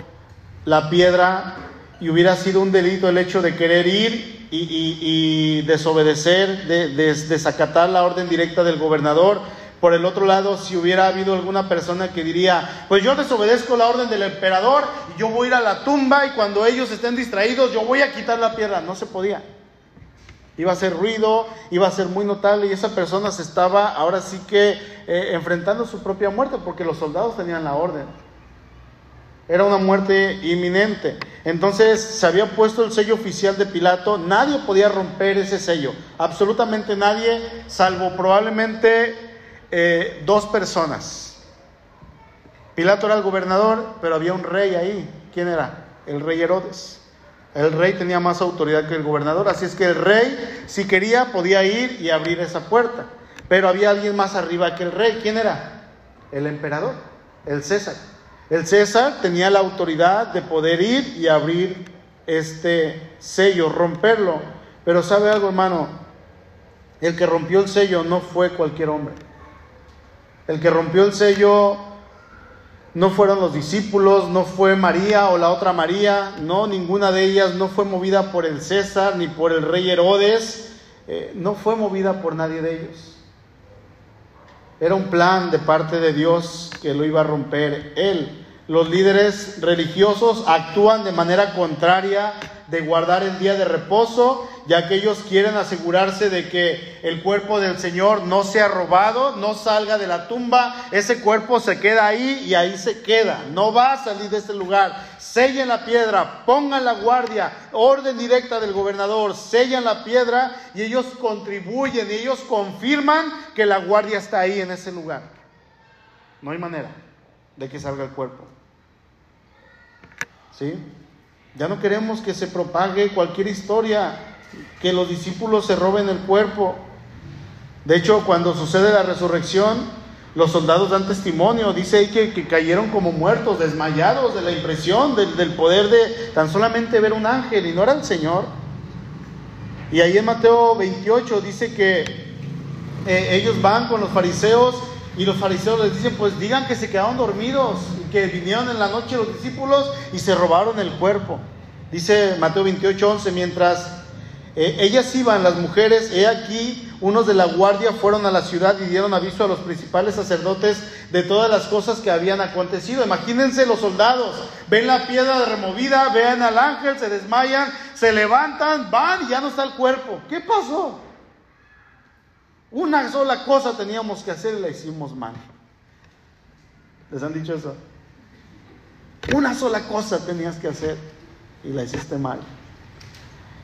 la piedra y hubiera sido un delito el hecho de querer ir y, desobedecer, de, desacatar la orden directa del gobernador. Por el otro lado, si hubiera habido alguna persona que diría, pues yo desobedezco la orden del emperador y yo voy a ir a la tumba y cuando ellos estén distraídos yo voy a quitar la piedra. No se podía. Iba a ser ruido, iba a ser muy notable y esa persona se estaba ahora sí que eh, enfrentando su propia muerte porque los soldados tenían la orden. Era una muerte inminente. Entonces se había puesto el sello oficial de Pilato. Nadie podía romper ese sello. Absolutamente nadie, salvo probablemente eh, dos personas. Pilato era el gobernador, pero había un rey ahí. ¿Quién era? El rey Herodes. El rey tenía más autoridad que el gobernador. Así es que el rey, si quería, podía ir y abrir esa puerta. Pero había alguien más arriba que el rey. ¿Quién era? El emperador, el César. El César tenía la autoridad de poder ir y abrir este sello, romperlo. Pero sabe algo, hermano, el que rompió el sello no fue cualquier hombre. El que rompió el sello no fueron los discípulos, no fue María o la otra María, no, ninguna de ellas no fue movida por el César ni por el rey Herodes, eh, no fue movida por nadie de ellos. Era un plan de parte de Dios que lo iba a romper Él. Los líderes religiosos actúan de manera contraria de guardar el día de reposo, ya que ellos quieren asegurarse de que el cuerpo del Señor no sea robado, no salga de la tumba, ese cuerpo se queda ahí y ahí se queda, no va a salir de este lugar. Sellen la piedra, pongan la guardia, orden directa del gobernador, sellan la piedra y ellos contribuyen y ellos confirman que la guardia está ahí en ese lugar. No hay manera de que salga el cuerpo. ¿Sí? Ya no queremos que se propague cualquier historia, que los discípulos se roben el cuerpo. De hecho, cuando sucede la resurrección, los soldados dan testimonio, dice ahí que, cayeron como muertos, desmayados de la impresión, del, poder de tan solamente ver un ángel y no era el Señor. Y ahí en Mateo 28 dice que eh, ellos van con los fariseos y los fariseos les dicen, pues digan que se quedaron dormidos que vinieron en la noche los discípulos y se robaron el cuerpo. Dice Mateo 28, 11, mientras eh, ellas iban, las mujeres, he aquí, unos de la guardia fueron a la ciudad y dieron aviso a los principales sacerdotes de todas las cosas que habían acontecido. Imagínense los soldados, ven la piedra removida, ven al ángel, se desmayan, se levantan, van y ya no está el cuerpo. ¿Qué pasó? Una sola cosa teníamos que hacer y la hicimos mal. ¿Les han dicho eso? Una sola cosa tenías que hacer y la hiciste mal.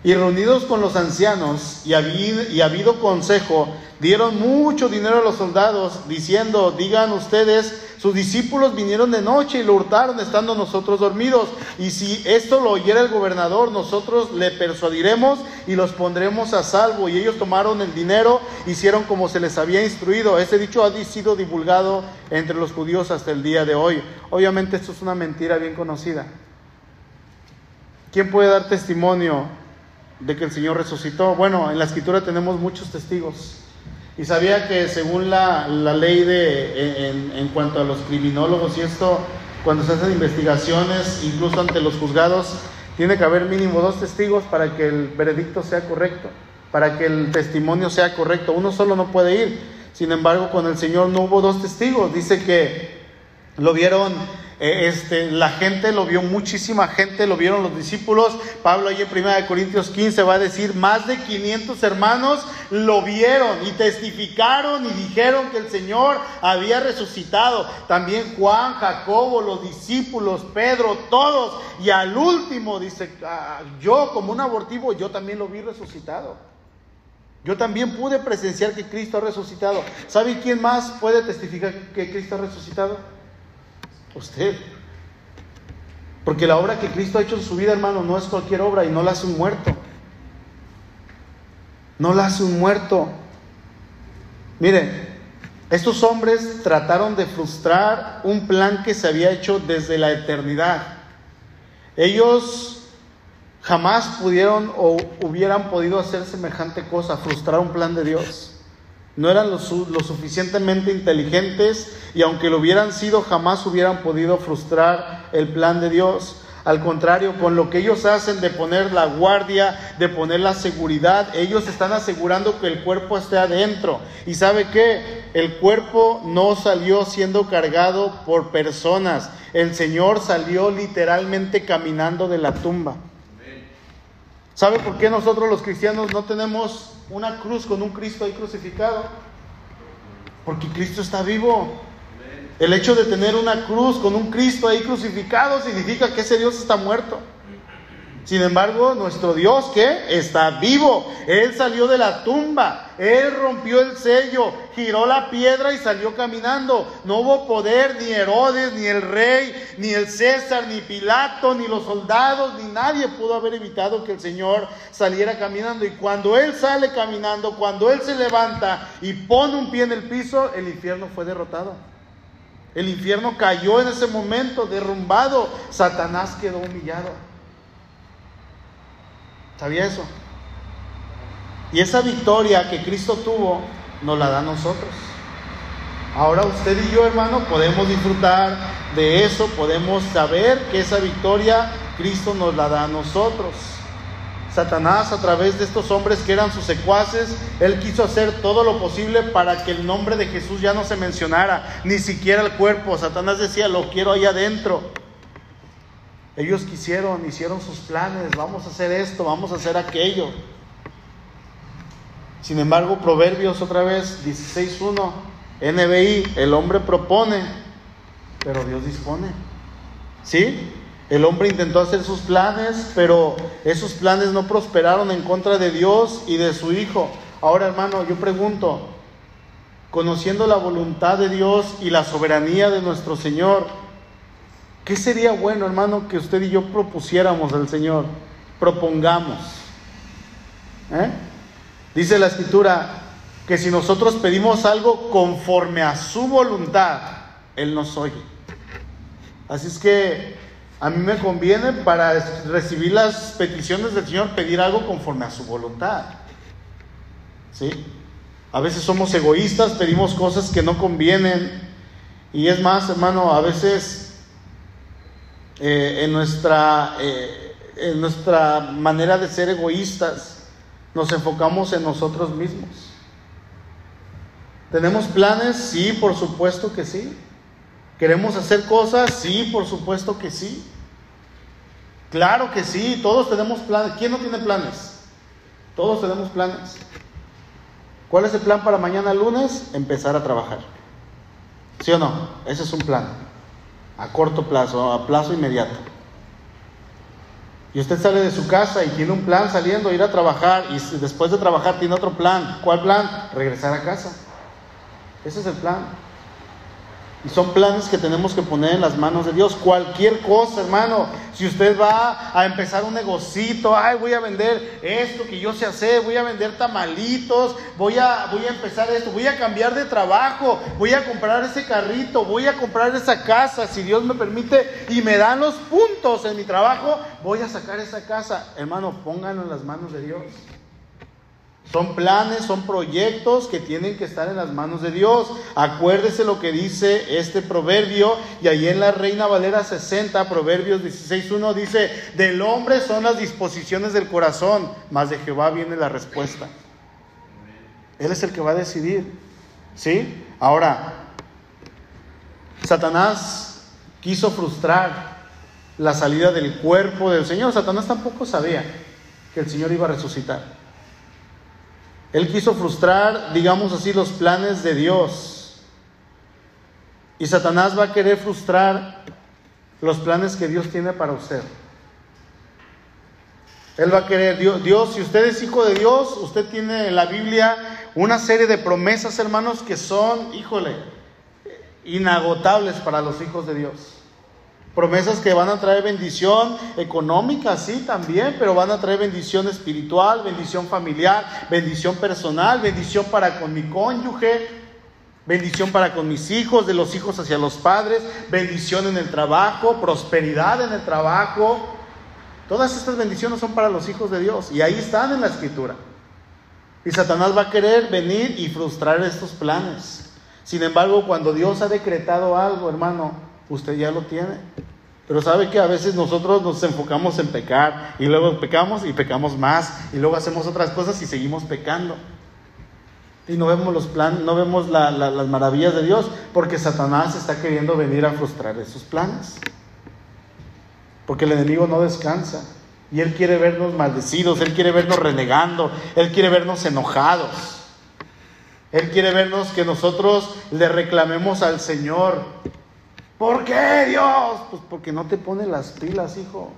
Y reunidos con los ancianos y habido, y habido consejo, dieron mucho dinero a los soldados, diciendo, digan ustedes Sus discípulos vinieron de noche y lo hurtaron estando nosotros dormidos. Y si esto lo oyera el gobernador, nosotros le persuadiremos y los pondremos a salvo. Y ellos tomaron el dinero, hicieron como se les había instruido. Este dicho ha sido divulgado entre los judíos hasta el día de hoy. Obviamente esto es una mentira bien conocida. ¿Quién puede dar testimonio de que el Señor resucitó? Bueno, en la escritura tenemos muchos testigos. Y sabía que según la, ley de, en, cuanto a los criminólogos y esto, cuando se hacen investigaciones, incluso ante los juzgados, tiene que haber mínimo dos testigos para que el veredicto sea correcto, para que el testimonio sea correcto. Uno solo no puede ir. Sin embargo, con el Señor no hubo dos testigos. Dice que lo vieron este, la gente lo vio, muchísima gente lo vieron los discípulos. Pablo ahí en 1 Corintios 15 va a decir, más de 500 hermanos lo vieron y testificaron y dijeron que el Señor había resucitado. También Juan, Jacobo, los discípulos, Pedro, todos. Y al último dice, ah, yo como un abortivo, yo también lo vi resucitado. Yo también pude presenciar que Cristo ha resucitado. ¿Sabe quién más puede testificar que Cristo ha resucitado? Usted. Porque la obra que Cristo ha hecho en su vida, hermano, no es cualquier obra y no la hace un muerto. No la hace un muerto. Miren, estos hombres trataron de frustrar un plan que se había hecho desde la eternidad. Ellos jamás pudieron o hubieran podido hacer semejante cosa, frustrar un plan de Dios no eran lo, suficientemente inteligentes y aunque lo hubieran sido, jamás hubieran podido frustrar el plan de Dios. Al contrario, con lo que ellos hacen de poner la guardia, de poner la seguridad, ellos están asegurando que el cuerpo esté adentro. ¿Y sabe qué? El cuerpo no salió siendo cargado por personas. El Señor salió literalmente caminando de la tumba. ¿Sabe por qué nosotros los cristianos no tenemos una cruz con un Cristo ahí crucificado? Porque Cristo está vivo. El hecho de tener una cruz con un Cristo ahí crucificado significa que ese Dios está muerto. Sin embargo, nuestro Dios que está vivo, Él salió de la tumba, Él rompió el sello, giró la piedra y salió caminando. No hubo poder, ni Herodes, ni el rey, ni el César, ni Pilato, ni los soldados, ni nadie pudo haber evitado que el Señor saliera caminando. Y cuando Él sale caminando, cuando Él se levanta y pone un pie en el piso, el infierno fue derrotado. El infierno cayó en ese momento, derrumbado. Satanás quedó humillado. ¿Sabía eso? Y esa victoria que Cristo tuvo nos la da a nosotros. Ahora usted y yo, hermano, podemos disfrutar de eso, podemos saber que esa victoria Cristo nos la da a nosotros. Satanás, a través de estos hombres que eran sus secuaces, él quiso hacer todo lo posible para que el nombre de Jesús ya no se mencionara, ni siquiera el cuerpo. Satanás decía, lo quiero ahí adentro. Ellos quisieron, hicieron sus planes, vamos a hacer esto, vamos a hacer aquello. Sin embargo, Proverbios otra vez, 16.1, NBI, el hombre propone, pero Dios dispone. ¿Sí? El hombre intentó hacer sus planes, pero esos planes no prosperaron en contra de Dios y de su Hijo. Ahora, hermano, yo pregunto, conociendo la voluntad de Dios y la soberanía de nuestro Señor, ¿Qué sería bueno, hermano, que usted y yo propusiéramos al Señor? Propongamos. ¿Eh? Dice la escritura que si nosotros pedimos algo conforme a su voluntad, Él nos oye. Así es que a mí me conviene para recibir las peticiones del Señor pedir algo conforme a su voluntad. ¿Sí? A veces somos egoístas, pedimos cosas que no convienen. Y es más, hermano, a veces eh, en, nuestra, eh, en nuestra manera de ser egoístas, nos enfocamos en nosotros mismos. ¿Tenemos planes? Sí, por supuesto que sí. ¿Queremos hacer cosas? Sí, por supuesto que sí. Claro que sí, todos tenemos planes. ¿Quién no tiene planes? Todos tenemos planes. ¿Cuál es el plan para mañana lunes? Empezar a trabajar. ¿Sí o no? Ese es un plan a corto plazo, a plazo inmediato. Y usted sale de su casa y tiene un plan saliendo, ir a trabajar y después de trabajar tiene otro plan. ¿Cuál plan? Regresar a casa. Ese es el plan. Y son planes que tenemos que poner en las manos de Dios. Cualquier cosa, hermano. Si usted va a empezar un negocito, ay, voy a vender esto que yo sé hacer, voy a vender tamalitos, voy a, voy a empezar esto, voy a cambiar de trabajo, voy a comprar ese carrito, voy a comprar esa casa, si Dios me permite, y me dan los puntos en mi trabajo, voy a sacar esa casa. Hermano, pónganlo en las manos de Dios. Son planes, son proyectos que tienen que estar en las manos de Dios. Acuérdese lo que dice este proverbio y ahí en la Reina Valera 60, Proverbios 16.1 dice, del hombre son las disposiciones del corazón, mas de Jehová viene la respuesta. Él es el que va a decidir. ¿Sí? Ahora, Satanás quiso frustrar la salida del cuerpo del Señor. Satanás tampoco sabía que el Señor iba a resucitar. Él quiso frustrar, digamos así, los planes de Dios. Y Satanás va a querer frustrar los planes que Dios tiene para usted. Él va a querer, Dios, si usted es hijo de Dios, usted tiene en la Biblia una serie de promesas, hermanos, que son, híjole, inagotables para los hijos de Dios. Promesas que van a traer bendición económica, sí, también, pero van a traer bendición espiritual, bendición familiar, bendición personal, bendición para con mi cónyuge, bendición para con mis hijos, de los hijos hacia los padres, bendición en el trabajo, prosperidad en el trabajo. Todas estas bendiciones son para los hijos de Dios y ahí están en la escritura. Y Satanás va a querer venir y frustrar estos planes. Sin embargo, cuando Dios ha decretado algo, hermano, usted ya lo tiene. Pero sabe que a veces nosotros nos enfocamos en pecar y luego pecamos y pecamos más y luego hacemos otras cosas y seguimos pecando. Y no vemos los planes, no vemos las maravillas de Dios porque Satanás está queriendo venir a frustrar esos planes. Porque el enemigo no descansa y él quiere vernos maldecidos, él quiere vernos renegando, él quiere vernos enojados. Él quiere vernos que nosotros le reclamemos al Señor ¿Por qué Dios? Pues porque no te pone las pilas, hijo.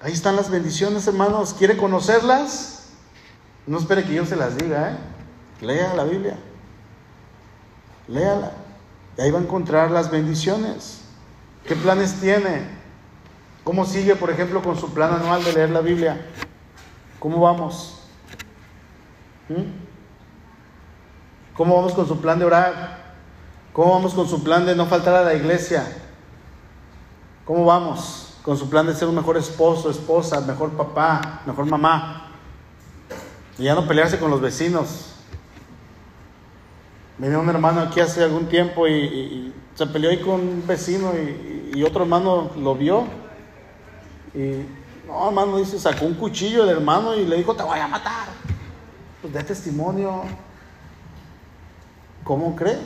Ahí están las bendiciones, hermanos. ¿Quiere conocerlas? No espere que yo se las diga, ¿eh? Lea la Biblia. Léala. Y ahí va a encontrar las bendiciones. ¿Qué planes tiene? ¿Cómo sigue, por ejemplo, con su plan anual de leer la Biblia? ¿Cómo vamos? ¿Mm? ¿Cómo vamos con su plan de orar? ¿Cómo vamos con su plan de no faltar a la iglesia? ¿Cómo vamos con su plan de ser un mejor esposo, esposa, mejor papá, mejor mamá? Y ya no pelearse con los vecinos. Venía un hermano aquí hace algún tiempo y, se peleó ahí con un vecino y, otro hermano lo vio. Y no, hermano, dice, sacó un cuchillo el hermano y le dijo, te voy a matar. Pues de testimonio. ¿Cómo cree?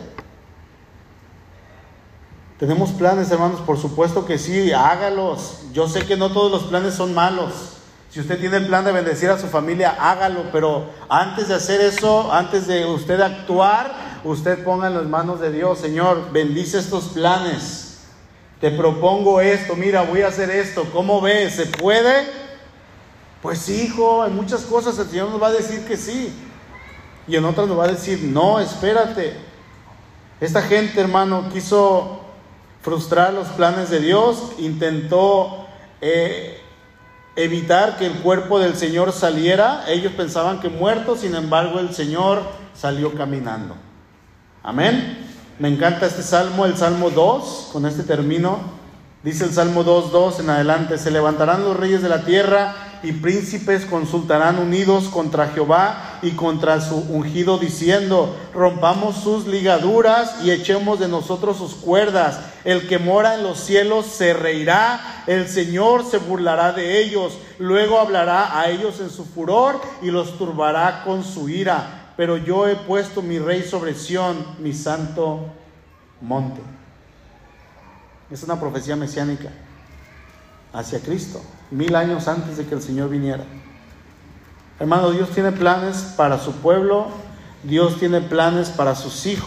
Tenemos planes, hermanos, por supuesto que sí, hágalos. Yo sé que no todos los planes son malos. Si usted tiene el plan de bendecir a su familia, hágalo, pero antes de hacer eso, antes de usted actuar, usted ponga en las manos de Dios, Señor, bendice estos planes. Te propongo esto, mira, voy a hacer esto. ¿Cómo ves? ¿Se puede? Pues hijo, en muchas cosas el Señor nos va a decir que sí. Y en otras nos va a decir, no, espérate. Esta gente, hermano, quiso frustrar los planes de Dios, intentó eh, evitar que el cuerpo del Señor saliera. Ellos pensaban que muerto, sin embargo el Señor salió caminando. Amén. Me encanta este salmo, el Salmo 2, con este término. Dice el Salmo 2.2 en adelante, se levantarán los reyes de la tierra y príncipes consultarán unidos contra Jehová y contra su ungido, diciendo, rompamos sus ligaduras y echemos de nosotros sus cuerdas. El que mora en los cielos se reirá, el Señor se burlará de ellos, luego hablará a ellos en su furor y los turbará con su ira. Pero yo he puesto mi rey sobre Sión, mi santo monte. Es una profecía mesiánica hacia Cristo mil años antes de que el Señor viniera. Hermano, Dios tiene planes para su pueblo, Dios tiene planes para sus hijos.